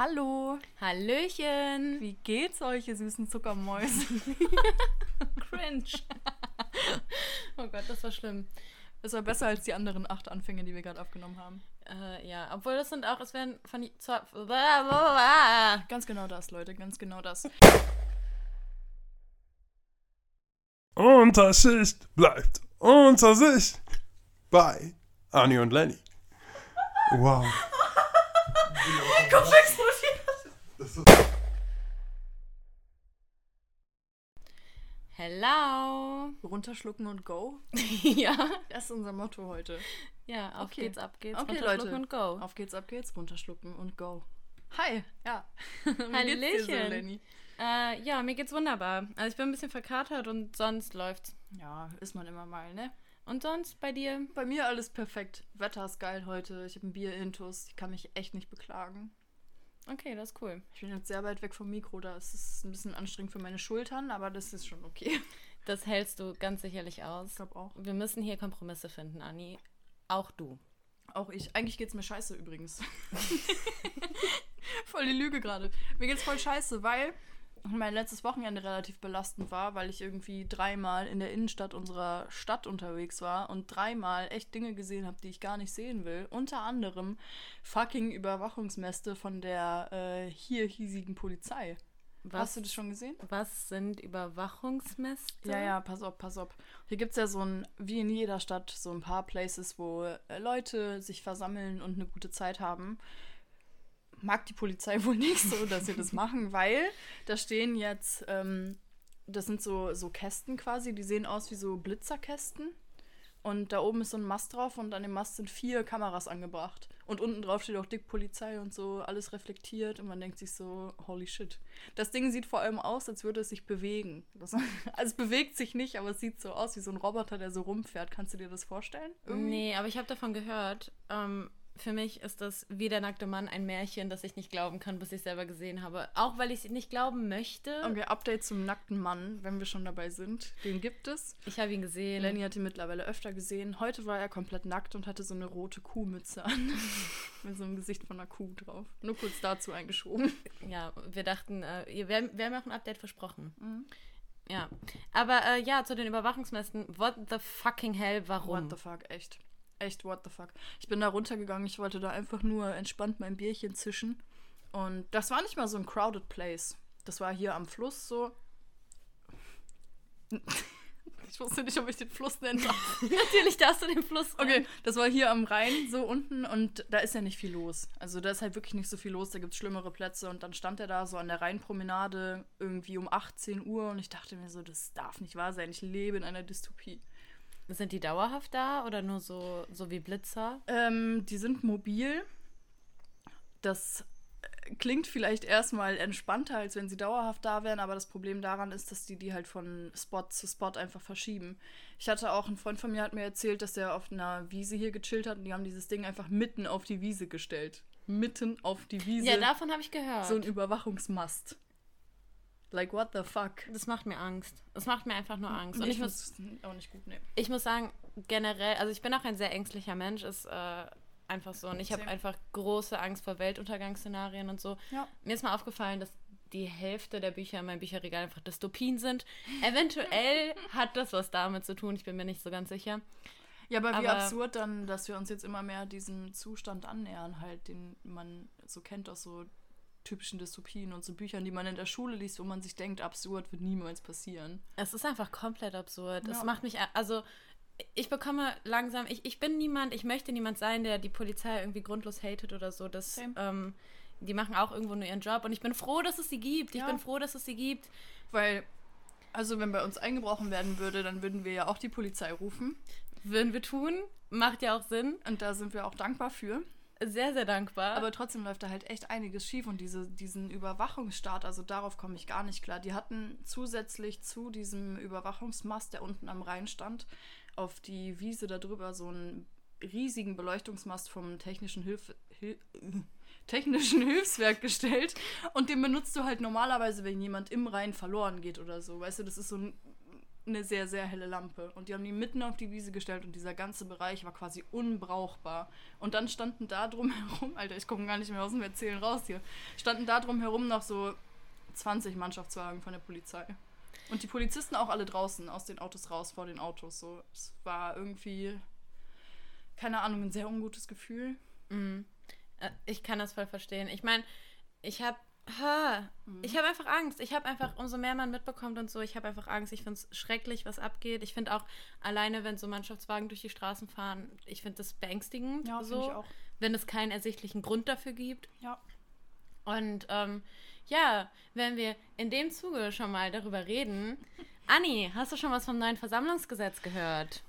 Hallo, Hallöchen. wie geht's euch, ihr süßen Zuckermäuse? Cringe. oh Gott, das war schlimm. Das war besser als die anderen acht Anfänge, die wir gerade aufgenommen haben. Äh, ja, obwohl das sind auch, es werden von die- zwar- Ganz genau das, Leute, ganz genau das. Unterschicht bleibt unter sich bei Anni und Lenny. Wow. Kopf explodiert! Hello. Runterschlucken und go. ja. Das ist unser Motto heute. Ja, auf Okay. geht's, ab geht's. Okay, runterschlucken Leute. und go. Auf geht's, ab geht's, runterschlucken und go. Hi, ja. So, Hallöchen. Lenny? Äh, ja, mir geht's wunderbar. Also ich bin ein bisschen verkatert und sonst läuft's. Ja, ist man immer mal, ne? Und sonst bei dir? Bei mir alles perfekt. Wetter ist geil heute. Ich habe ein Bier intus. Ich kann mich echt nicht beklagen. Okay, das ist cool. Ich bin jetzt sehr weit weg vom Mikro. Da ist es ein bisschen anstrengend für meine Schultern, aber das ist schon okay. Das hältst du ganz sicherlich aus. Ich glaube auch. Wir müssen hier Kompromisse finden, Anni. Auch du. Auch ich. Eigentlich geht's mir scheiße übrigens. voll die Lüge gerade. Mir geht's voll scheiße, weil mein letztes Wochenende relativ belastend war, weil ich irgendwie dreimal in der Innenstadt unserer Stadt unterwegs war und dreimal echt Dinge gesehen habe, die ich gar nicht sehen will. Unter anderem fucking Überwachungsmäste von der äh, hier hiesigen Polizei. Hast du das schon gesehen? Was sind Überwachungsmäste? Ja, ja, pass auf, pass auf. Hier gibt es ja so ein, wie in jeder Stadt, so ein paar Places, wo äh, Leute sich versammeln und eine gute Zeit haben. Mag die Polizei wohl nicht so, dass sie das machen, weil da stehen jetzt, ähm, das sind so, so Kästen quasi, die sehen aus wie so Blitzerkästen. Und da oben ist so ein Mast drauf und an dem Mast sind vier Kameras angebracht. Und unten drauf steht auch dick Polizei und so, alles reflektiert und man denkt sich so, holy shit. Das Ding sieht vor allem aus, als würde es sich bewegen. Das, also es bewegt sich nicht, aber es sieht so aus wie so ein Roboter, der so rumfährt. Kannst du dir das vorstellen? Nee, aber ich habe davon gehört. Ähm, für mich ist das wie der nackte Mann ein Märchen, das ich nicht glauben kann, bis ich selber gesehen habe. Auch weil ich es nicht glauben möchte. Okay, Update zum nackten Mann, wenn wir schon dabei sind. Den gibt es. Ich habe ihn gesehen. Lenny hat ihn mittlerweile öfter gesehen. Heute war er komplett nackt und hatte so eine rote Kuhmütze an. Mit so einem Gesicht von einer Kuh drauf. Nur kurz dazu eingeschoben. Ja, wir dachten, äh, wir, haben- wir haben auch ein Update versprochen. Mhm. Ja. Aber äh, ja, zu den Überwachungsmästen. What the fucking hell, warum? What the fuck, echt. Echt, what the fuck. Ich bin da runtergegangen, ich wollte da einfach nur entspannt mein Bierchen zischen. Und das war nicht mal so ein crowded place. Das war hier am Fluss so. Ich wusste nicht, ob ich den Fluss nennen darf. Natürlich darfst du den Fluss. Okay, das war hier am Rhein, so unten, und da ist ja nicht viel los. Also da ist halt wirklich nicht so viel los, da gibt es schlimmere Plätze. Und dann stand er da so an der Rheinpromenade irgendwie um 18 Uhr und ich dachte mir so, das darf nicht wahr sein. Ich lebe in einer Dystopie. Sind die dauerhaft da oder nur so, so wie Blitzer? Ähm, die sind mobil. Das äh, klingt vielleicht erstmal entspannter, als wenn sie dauerhaft da wären, aber das Problem daran ist, dass die die halt von Spot zu Spot einfach verschieben. Ich hatte auch, ein Freund von mir hat mir erzählt, dass der auf einer Wiese hier gechillt hat und die haben dieses Ding einfach mitten auf die Wiese gestellt. Mitten auf die Wiese. Ja, davon habe ich gehört. so ein Überwachungsmast. Like, what the fuck? das macht mir Angst. Das macht mir einfach nur Angst. Und Nee, ich muss auch nicht gut nehmen. ich muss sagen, generell, also ich bin auch ein sehr ängstlicher Mensch, ist äh, einfach so. Und ich habe einfach große Angst vor Weltuntergangsszenarien und so. Ja. Mir ist mal aufgefallen, dass die Hälfte der Bücher in meinem Bücherregal einfach Dystopien sind. Eventuell hat das was damit zu tun, ich bin mir nicht so ganz sicher. Ja, aber wie Aber- absurd dann, dass wir uns jetzt immer mehr diesem Zustand annähern, halt, den man so kennt aus so typischen Dystopien und so Büchern, die man in der Schule liest, wo man sich denkt, absurd wird niemals passieren. Es ist einfach komplett absurd. Es Ja. macht mich, also ich bekomme langsam, ich, ich bin niemand, ich möchte niemand sein, der die Polizei irgendwie grundlos hatet oder so. Das, ähm, die machen auch irgendwo nur ihren Job und ich bin froh, dass es sie gibt. Ich Ja. bin froh, dass es sie gibt. Weil, also wenn bei uns eingebrochen werden würde, dann würden wir ja auch die Polizei rufen. Würden wir tun, macht ja auch Sinn. Und da sind wir auch dankbar für. Sehr, sehr dankbar. Aber trotzdem läuft da halt echt einiges schief und diese, diesen Überwachungsstaat, also darauf komme ich gar nicht klar. Die hatten zusätzlich zu diesem Überwachungsmast, der unten am Rhein stand, auf die Wiese darüber so einen riesigen Beleuchtungsmast vom technischen Hilf Hil technischen Hilfswerk gestellt und den benutzt du halt normalerweise, wenn jemand im Rhein verloren geht oder so. Weißt du, das ist so ein eine sehr, sehr helle Lampe. Und die haben die mitten auf die Wiese gestellt und dieser ganze Bereich war quasi unbrauchbar. Und dann standen da drum herum, Alter, ich komme gar nicht mehr aus dem Erzählen raus hier, standen da drum herum noch so 20 Mannschaftswagen von der Polizei. Und die Polizisten auch alle draußen, aus den Autos raus, vor den Autos. So, es war irgendwie, keine Ahnung, ein sehr ungutes Gefühl. Mhm. Äh, Ich kann das voll verstehen. Ich meine, ich habe ich habe einfach Angst. Ich habe einfach, umso mehr man mitbekommt und so, ich habe einfach Angst. Ich finde es schrecklich, was abgeht. Ich finde auch alleine, wenn so Mannschaftswagen durch die Straßen fahren, ich finde das beängstigend. Ja, so, ich auch. Wenn es keinen ersichtlichen Grund dafür gibt. Ja. Und ähm, ja, wenn wir in dem Zuge schon mal darüber reden. Anni, hast du schon was vom neuen Versammlungsgesetz gehört?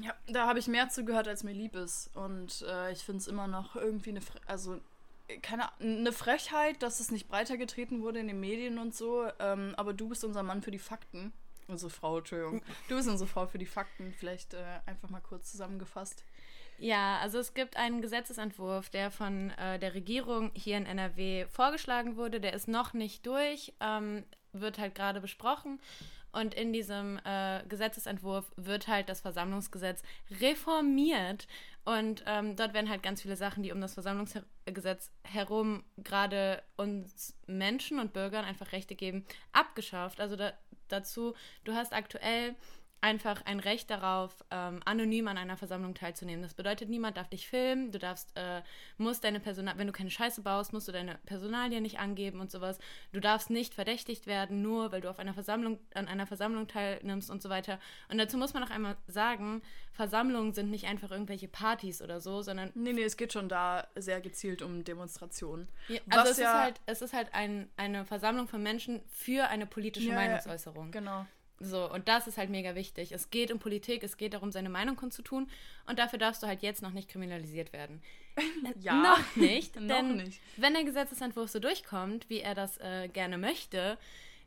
Ja, da habe ich mehr zugehört, als mir lieb ist. Und äh, ich finde es immer noch irgendwie eine, also keine eine Frechheit, dass es nicht breiter getreten wurde in den Medien und so. Ähm, aber du bist unser Mann für die Fakten. Unsere Frau, Entschuldigung. Du bist unsere Frau für die Fakten. Vielleicht äh, einfach mal kurz zusammengefasst. Ja, also es gibt einen Gesetzesentwurf, der von äh, der Regierung hier in NRW vorgeschlagen wurde. Der ist noch nicht durch, ähm, wird halt gerade besprochen. Und in diesem äh, Gesetzesentwurf wird halt das Versammlungsgesetz reformiert. Und ähm, dort werden halt ganz viele Sachen, die um das Versammlungsgesetz herum gerade uns Menschen und Bürgern einfach Rechte geben, abgeschafft. Also da, dazu, du hast aktuell einfach ein Recht darauf, ähm, anonym an einer Versammlung teilzunehmen. Das bedeutet, niemand darf dich filmen, du darfst, äh, musst deine Personal, wenn du keine Scheiße baust, musst du deine Personalien nicht angeben und sowas. Du darfst nicht verdächtigt werden, nur weil du auf einer Versammlung, an einer Versammlung teilnimmst und so weiter. Und dazu muss man noch einmal sagen, Versammlungen sind nicht einfach irgendwelche Partys oder so, sondern Nee, nee, es geht schon da sehr gezielt um Demonstrationen. ja, also es ja- ist halt, es ist halt ein, eine Versammlung von Menschen für eine politische ja, Meinungsäußerung. Genau. So, und das ist halt mega wichtig. Es geht um Politik, es geht darum, seine Meinung kundzutun. Und dafür darfst du halt jetzt noch nicht kriminalisiert werden. Ja. Noch nicht, Noch denn nicht. wenn der Gesetzesentwurf so durchkommt, wie er das äh, gerne möchte,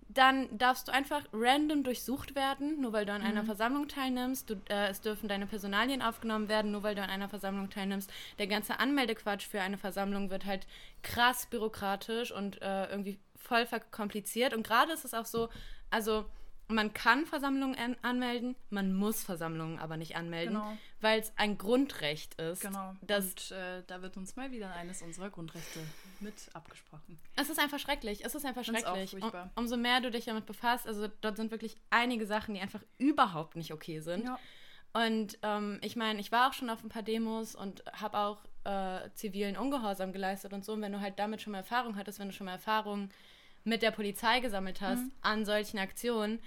dann darfst du einfach random durchsucht werden, nur weil du an Mhm. einer Versammlung teilnimmst. Du, äh, es dürfen deine Personalien aufgenommen werden, nur weil du an einer Versammlung teilnimmst. Der ganze Anmeldequatsch für eine Versammlung wird halt krass bürokratisch und äh, irgendwie voll verkompliziert. Und gerade ist es auch so, also man kann Versammlungen an anmelden, man muss Versammlungen aber nicht anmelden, Genau. weil es ein Grundrecht ist. Genau. Das, Und äh, da wird uns mal wieder eines unserer Grundrechte mit abgesprochen. Es ist einfach schrecklich. Es ist einfach schrecklich. Um, umso mehr du dich damit befasst, also dort sind wirklich einige Sachen, die einfach überhaupt nicht okay sind. Ja. Und ähm, ich meine, ich war auch schon auf ein paar Demos und habe auch äh, zivilen Ungehorsam geleistet und so. Und wenn du halt damit schon mal Erfahrung hattest, wenn du schon mal Erfahrung mit der Polizei gesammelt hast Mhm. an solchen Aktionen,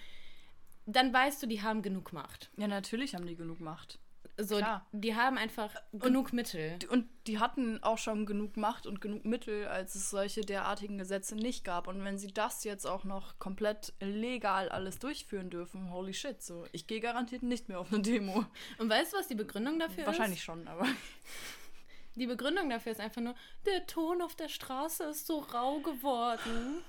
dann weißt du, die haben genug Macht. Ja, natürlich haben die genug Macht. So, Klar. die haben einfach genug Mittel. Und die hatten auch schon genug Macht und genug Mittel, als es solche derartigen Gesetze nicht gab. Und wenn sie das jetzt auch noch komplett legal alles durchführen dürfen, holy shit, so. Ich gehe garantiert nicht mehr auf eine Demo. Und weißt du, was die Begründung dafür ist? Wahrscheinlich schon, aber. Die Begründung dafür ist einfach nur, der Ton auf der Straße ist so rau geworden.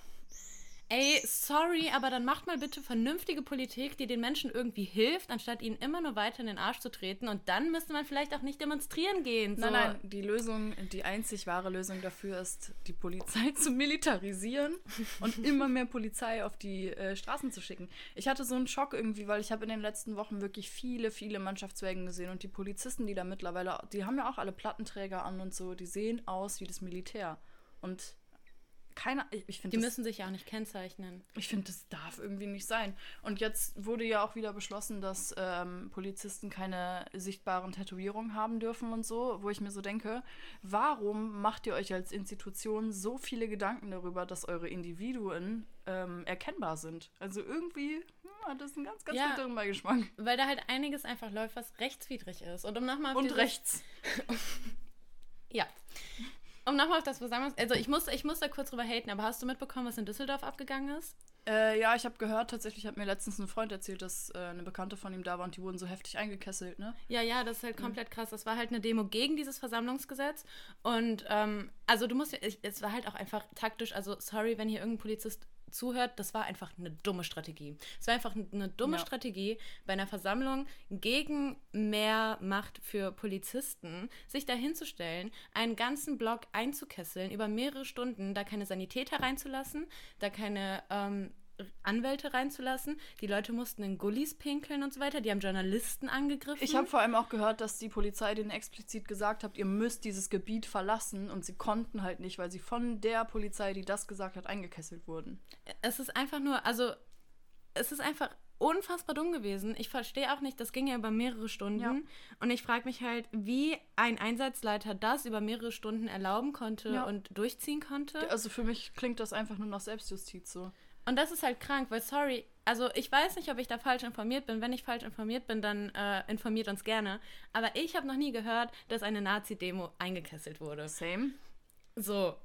Ey, sorry, aber dann macht mal bitte vernünftige Politik, die den Menschen irgendwie hilft, anstatt ihnen immer nur weiter in den Arsch zu treten. Und dann müsste man vielleicht auch nicht demonstrieren gehen. So. Nein, nein, die Lösung, die einzig wahre Lösung dafür ist, die Polizei zu militarisieren und immer mehr Polizei auf die äh, Straßen zu schicken. Ich hatte so einen Schock irgendwie, weil ich habe in den letzten Wochen wirklich viele, viele Mannschaftswägen gesehen und die Polizisten, die da mittlerweile, die haben ja auch alle Plattenträger an und so, die sehen aus wie das Militär. Und keiner, ich, ich finde Die das müssen sich ja auch nicht kennzeichnen. ich finde, das darf irgendwie nicht sein. Und jetzt wurde ja auch wieder beschlossen, dass ähm, Polizisten keine sichtbaren Tätowierungen haben dürfen und so, wo ich mir so denke, warum macht ihr euch als Institution so viele Gedanken darüber, dass eure Individuen ähm, erkennbar sind? Also irgendwie hm, hat das einen ganz, ganz Ja. bitteren Beigeschmack. Weil da halt einiges einfach läuft, was rechtswidrig ist. Und um nochmal Und rechts. Ja. Um nochmal auf das Versammlungs... Also ich muss, ich muss da kurz drüber haten, aber hast du mitbekommen, was in Düsseldorf abgegangen ist? Äh, ja, ich habe gehört, tatsächlich hat mir letztens ein Freund erzählt, dass äh, eine Bekannte von ihm da war und die wurden so heftig eingekesselt, ne? Ja, ja, das ist halt komplett krass. Das war halt eine Demo gegen dieses Versammlungsgesetz. Und ähm, also du musst, ich, es war halt auch einfach taktisch, also sorry, wenn hier irgendein Polizist zuhört, das war einfach eine dumme Strategie. Es war einfach eine dumme Ja. Strategie, bei einer Versammlung gegen mehr Macht für Polizisten sich da hinzustellen, einen ganzen Block einzukesseln, über mehrere Stunden, da keine Sanitäter reinzulassen, da keine ähm, Anwälte reinzulassen. Die Leute mussten in Gullis pinkeln und so weiter. Die haben Journalisten angegriffen. Ich habe vor allem auch gehört, dass die Polizei denen explizit gesagt hat, ihr müsst dieses Gebiet verlassen und sie konnten halt nicht, weil sie von der Polizei, die das gesagt hat, eingekesselt wurden. es ist einfach nur, also es ist einfach unfassbar dumm gewesen. Ich verstehe auch nicht, das ging ja über mehrere Stunden. Ja. Und ich frage mich halt, wie ein Einsatzleiter das über mehrere Stunden erlauben konnte Ja. und durchziehen konnte. Also für mich klingt das einfach nur nach Selbstjustiz so. Und das ist halt krank, weil, sorry, also ich weiß nicht, ob ich da falsch informiert bin. Wenn ich falsch informiert bin, dann äh, informiert uns gerne. Aber ich habe noch nie gehört, dass eine Nazi-Demo eingekesselt wurde. Same. So.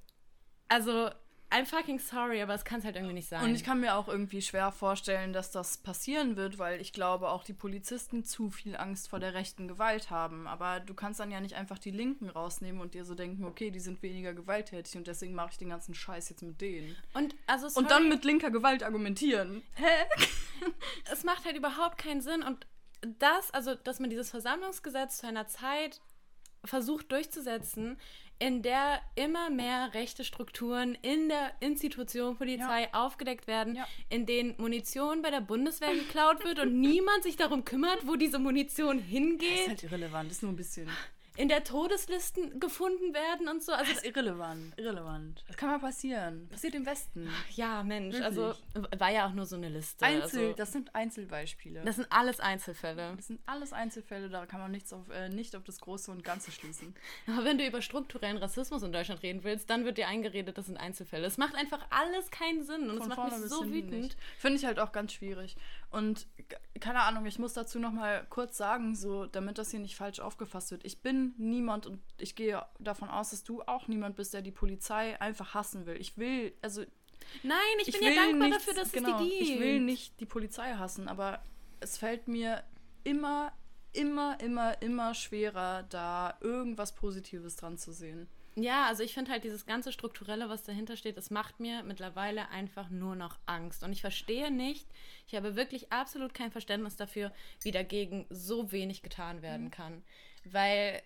Also, I'm fucking sorry, aber es kann es halt irgendwie nicht sein. Und ich kann mir auch irgendwie schwer vorstellen, dass das passieren wird, weil ich glaube, auch die Polizisten zu viel Angst vor der rechten Gewalt haben. Aber du kannst dann ja nicht einfach die Linken rausnehmen und dir so denken, okay, die sind weniger gewalttätig und deswegen mache ich den ganzen Scheiß jetzt mit denen. und, also, sorry, Und dann mit linker Gewalt argumentieren. Hä? es macht halt überhaupt keinen Sinn. Und das, also, dass man dieses Versammlungsgesetz zu einer Zeit versucht durchzusetzen, in der immer mehr rechte Strukturen in der Institution Polizei aufgedeckt werden, Ja. in denen Munition bei der Bundeswehr geklaut wird und niemand sich darum kümmert, wo diese Munition Das ist hingeht, halt irrelevant, ist nur ein bisschen. In der Todeslisten gefunden werden und so. Also, Das ist irrelevant, irrelevant. Das kann mal passieren. Passiert im Westen. ja, Mensch, Wirklich. also war ja auch nur so eine Liste. Einzel, also, das sind Einzelbeispiele. das sind alles Einzelfälle. Das sind alles Einzelfälle, da kann man nichts auf, äh, nicht auf das Große und Ganze schließen. Aber wenn du über strukturellen Rassismus in Deutschland reden willst, dann wird dir eingeredet, das sind Einzelfälle. Es macht einfach alles keinen Sinn und es macht mich so wütend. Finde ich halt auch ganz schwierig. Und keine Ahnung, ich muss dazu noch mal kurz sagen, so damit das hier nicht falsch aufgefasst wird. Ich bin niemand und ich gehe davon aus, dass du auch niemand bist, der die Polizei einfach hassen will. Ich will, also Nein, ich, ich bin ja dankbar nichts- dafür, dass genau, es die gibt. Ich will nicht die Polizei hassen, aber es fällt mir immer, immer, immer, immer schwerer, da irgendwas Positives dran zu sehen. Ja, also ich finde halt dieses ganze Strukturelle, was dahinter steht, das macht mir mittlerweile einfach nur noch Angst. Und ich verstehe nicht, ich habe wirklich absolut kein Verständnis dafür, wie dagegen so wenig getan Mhm. werden kann. Weil,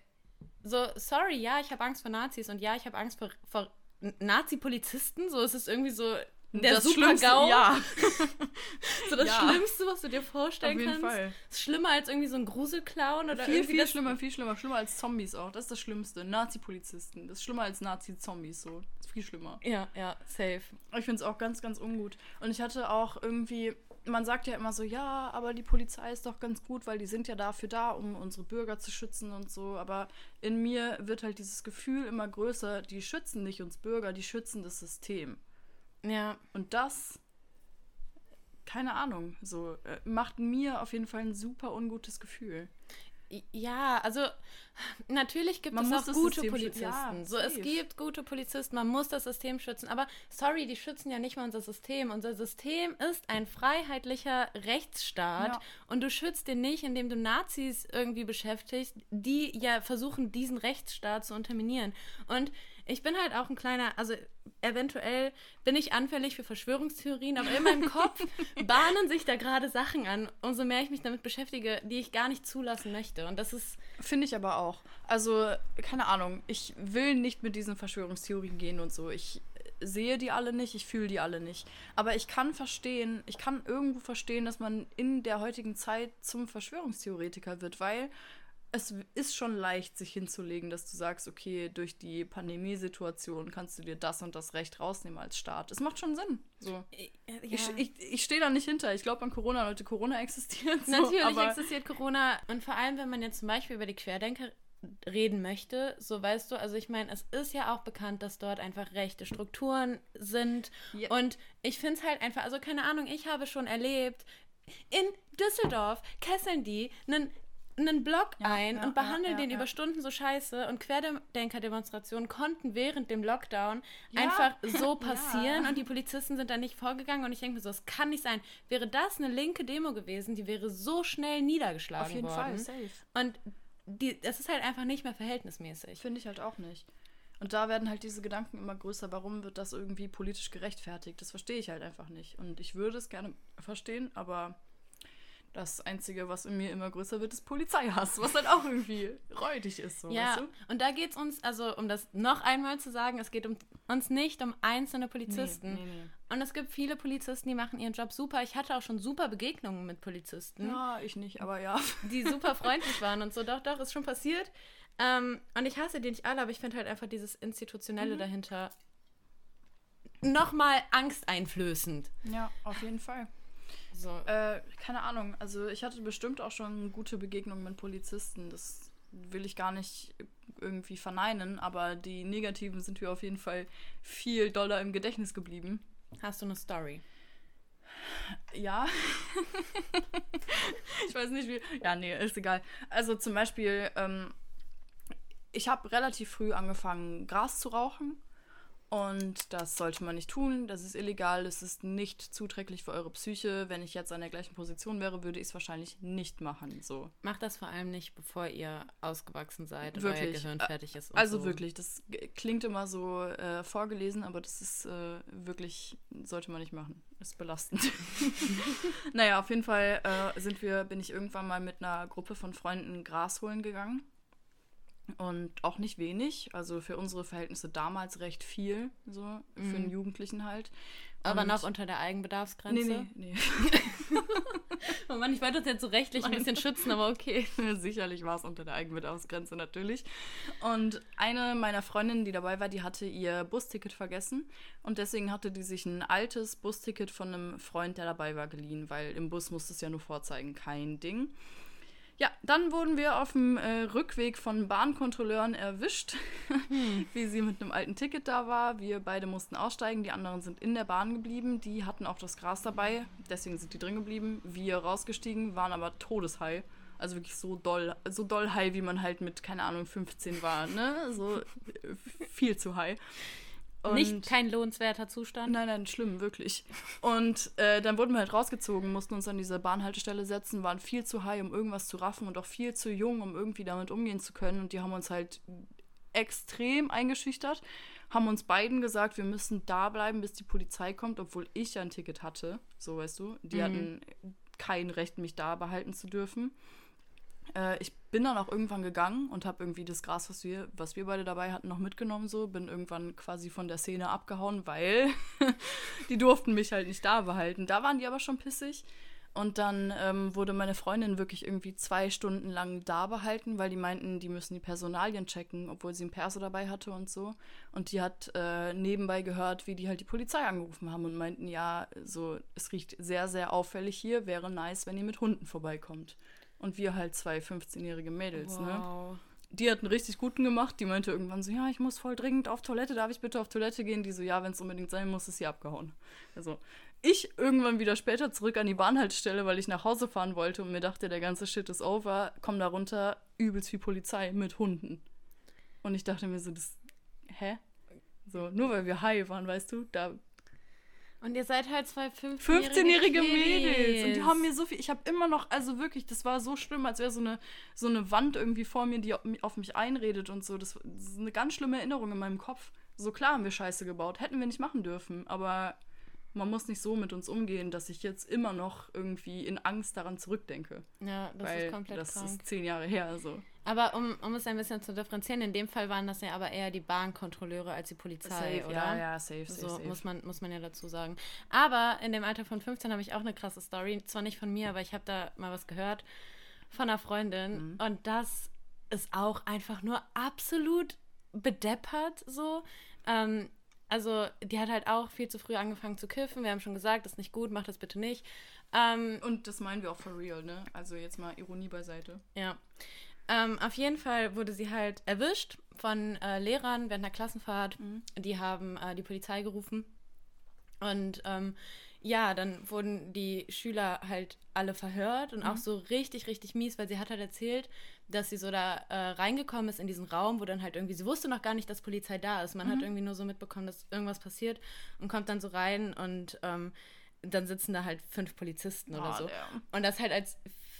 so, sorry, ja, ich habe Angst vor Nazis und ja, ich habe Angst vor, vor Nazi-Polizisten. So ist es irgendwie so der Das super Schlimmste- GAU. Ja, So das Ja. Schlimmste, was du dir vorstellen auf jeden kannst. Fall. Ist schlimmer als irgendwie so ein Gruselclown oder Viel, viel schlimmer, viel schlimmer. Schlimmer als Zombies auch. Das ist das Schlimmste. Nazi-Polizisten. Das ist schlimmer als Nazi-Zombies so. Das ist viel schlimmer. Ja, ja, safe. Ich finde es auch ganz, ganz ungut. Und ich hatte auch irgendwie, man sagt ja immer so, ja, aber die Polizei ist doch ganz gut, weil die sind ja dafür da, um unsere Bürger zu schützen und so. Aber in mir wird halt dieses Gefühl immer größer, die schützen nicht uns Bürger, die schützen das System. Ja, Und das, keine Ahnung, so äh, macht mir auf jeden Fall ein super ungutes Gefühl. Ja, also natürlich gibt Man es auch gute System Polizisten. Ja, so, es gibt gute Polizisten, man muss das System schützen. Aber sorry, die schützen ja nicht mal unser System. Unser System ist ein freiheitlicher Rechtsstaat Ja. und du schützt den nicht, indem du Nazis irgendwie beschäftigst, die ja versuchen, diesen Rechtsstaat zu unterminieren. Und ich bin halt auch ein kleiner, also eventuell bin ich anfällig für Verschwörungstheorien, aber in meinem Kopf bahnen sich da gerade Sachen an, umso mehr ich mich damit beschäftige, die ich gar nicht zulassen möchte. Und das ist, Finde ich aber auch. Also, keine Ahnung, ich will nicht mit diesen Verschwörungstheorien gehen und so. Ich sehe die alle nicht, ich fühle die alle nicht. Aber ich kann verstehen, ich kann irgendwo verstehen, dass man in der heutigen Zeit zum Verschwörungstheoretiker wird, weil es ist schon leicht, sich hinzulegen, dass du sagst, okay, durch die Pandemiesituation kannst du dir das und das Recht rausnehmen als Staat. Es macht schon Sinn. So. ja, Ich, ich, ich stehe da nicht hinter. Ich glaube an Corona, Leute. Corona existiert. So, Natürlich existiert Corona und vor allem, wenn man jetzt zum Beispiel über die Querdenker reden möchte, so weißt du, also ich meine, es ist ja auch bekannt, dass dort einfach rechte Strukturen sind Ja. und ich finde es halt einfach, also keine Ahnung, ich habe schon erlebt, in Düsseldorf kesseln die einen einen Block Ja, ein ja, und behandeln ja, den über Stunden so scheiße und Querdenker-Demonstrationen konnten während dem Lockdown einfach so passieren und die Polizisten sind da nicht vorgegangen und ich denke mir so, es kann nicht sein. Wäre das eine linke Demo gewesen, die wäre so schnell niedergeschlagen auf jeden worden. Fall, safe. Und die, das ist halt einfach nicht mehr verhältnismäßig. Finde ich halt auch nicht. Und da werden halt diese Gedanken immer größer. Warum wird das irgendwie politisch gerechtfertigt? Das verstehe ich halt einfach nicht. Und ich würde es gerne verstehen, aber das Einzige, was in mir immer größer wird, ist Polizeihass, was halt auch irgendwie räudig ist. So, Ja, weißt du? und da geht es uns, also um das noch einmal zu sagen, es geht um uns nicht um einzelne Polizisten. Nee, nee, nee. Und es gibt viele Polizisten, die machen ihren Job super. Ich hatte auch schon super Begegnungen mit Polizisten, Ja, ich nicht, aber ja. die super freundlich waren und so. Doch, doch, ist schon passiert. Ähm, und ich hasse die nicht alle, aber ich finde halt einfach dieses Institutionelle Mhm. dahinter nochmal angsteinflößend. Ja, auf jeden Fall. So. Äh, keine Ahnung. Also ich hatte bestimmt auch schon gute Begegnungen mit Polizisten. Das will ich gar nicht irgendwie verneinen, aber die negativen sind mir auf jeden Fall viel doller im Gedächtnis geblieben. Hast du eine Story? Ja. ich weiß nicht wie. Ja, nee, ist egal. Also zum Beispiel, ähm, ich habe relativ früh angefangen, Gras zu rauchen. Und das sollte man nicht tun. Das ist illegal. Es ist nicht zuträglich für eure Psyche. Wenn ich jetzt an der gleichen Position wäre, würde ich es wahrscheinlich nicht machen. So. Macht das vor allem nicht, bevor ihr ausgewachsen seid und Wirklich. euer Gehirn fertig ist. Und Also so. wirklich, das klingt immer so äh, vorgelesen, aber das ist äh, wirklich, sollte man nicht machen. Ist belastend. naja, auf jeden Fall äh, sind wir, bin ich irgendwann mal mit einer Gruppe von Freunden Gras holen gegangen. Und auch nicht wenig, also für unsere Verhältnisse damals recht viel, so für einen Jugendlichen halt. Aber Und- noch unter der Eigenbedarfsgrenze. Nee, nee, Oh Mann, ich wollte uns jetzt so rechtlich ein bisschen schützen, aber okay. nee. Sicherlich war es unter der Eigenbedarfsgrenze natürlich. Und eine meiner Freundinnen, die dabei war, die hatte ihr Busticket vergessen. Und deswegen hatte die sich ein altes Busticket von einem Freund, der dabei war, geliehen, weil im Bus musste es ja nur vorzeigen, kein Ding. Ja, dann wurden wir auf dem äh, Rückweg von Bahnkontrolleuren erwischt, wie sie mit einem alten Ticket da war. Wir beide mussten aussteigen, die anderen sind in der Bahn geblieben. Die hatten auch das Gras dabei, deswegen sind die drin geblieben. Wir rausgestiegen, waren aber todeshigh. Also wirklich so doll, so doll high, wie man halt mit, keine Ahnung, 15 war, ne? So äh, viel zu high. Nicht kein lohnenswerter Zustand. Nein, nein, schlimm, wirklich. Und äh, dann wurden wir halt rausgezogen, mussten uns an diese Bahnhaltestelle setzen, waren viel zu high, um irgendwas zu raffen und auch viel zu jung, um irgendwie damit umgehen zu können. Und die haben uns halt extrem eingeschüchtert, haben uns beiden gesagt, wir müssen da bleiben, bis die Polizei kommt, obwohl ich ja ein Ticket hatte. So, weißt du. Die hatten kein Recht, mich da behalten zu dürfen. Äh, ich bin dann auch irgendwann gegangen und habe irgendwie das Gras, was wir, was wir beide dabei hatten, noch mitgenommen. So bin irgendwann quasi von der Szene abgehauen, weil die durften mich halt nicht da behalten. Da waren die aber schon pissig. Und dann ähm, wurde meine Freundin wirklich irgendwie zwei Stunden lang da behalten, weil die meinten, die müssen die Personalien checken, obwohl sie einen Perso dabei hatte und so. Und die hat äh, nebenbei gehört, wie die halt die Polizei angerufen haben und meinten, ja, so, es riecht sehr, sehr auffällig hier, wäre nice, wenn ihr mit Hunden vorbeikommt. Und wir halt zwei 15-jährige Mädels, ne? Wow. Die hat einen richtig guten gemacht. Die meinte irgendwann so, ja, ich muss voll dringend auf Toilette. Darf ich bitte auf Toilette gehen? Die so, ja, wenn es unbedingt sein muss, ist sie abgehauen. Also ich irgendwann wieder später zurück an die Bahnhaltestelle, weil ich nach Hause fahren wollte und mir dachte, der ganze Shit ist over. Komm da runter, übelst viel Polizei mit Hunden. Und ich dachte mir so, das, hä? So, nur weil wir high waren, weißt du, da Und ihr seid halt zwei 15-jährige 15-jährige Mädels. Und die haben mir so viel. Ich habe immer noch, also wirklich, das war so schlimm, als wäre so eine, so eine Wand irgendwie vor mir, die auf mi- auf mich einredet und so. Das, das ist eine ganz schlimme Erinnerung in meinem Kopf. So klar haben wir Scheiße gebaut. Hätten wir nicht machen dürfen. Aber man muss nicht so mit uns umgehen, dass ich jetzt immer noch irgendwie in Angst daran zurückdenke. Ja, das weil ist komplett das krank. ist zehn Jahre her. Also. Aber um, um es ein bisschen zu differenzieren, in dem Fall waren das ja aber eher die Bahnkontrolleure als die Polizei, oder? ja, ja, safe, safe, So safe. muss man, muss man ja dazu sagen. Aber in dem Alter von 15 habe ich auch eine krasse Story. Zwar nicht von mir, aber ich habe da mal was gehört von einer Freundin. Mhm. Und das ist auch einfach nur absolut bedeppert so. Ähm, also die hat halt auch viel zu früh angefangen zu kiffen. Wir haben schon gesagt, das ist nicht gut, mach das bitte nicht. Ähm, Und das meinen wir auch for real, ne? Also jetzt mal Ironie beiseite. ja. Ähm, auf jeden Fall wurde sie halt erwischt von äh, Lehrern während einer Klassenfahrt. Die haben äh, die Polizei gerufen. Und ähm, ja, dann wurden die Schüler halt alle verhört und auch so richtig, richtig mies, weil sie hat halt erzählt, dass sie so da äh, reingekommen ist in diesen Raum, wo dann halt irgendwie, sie wusste noch gar nicht, dass Polizei da ist. Man hat irgendwie nur so mitbekommen, dass irgendwas passiert und kommt dann so rein und ähm, dann sitzen da halt fünf Polizisten oder Ah, so. der- Und das halt als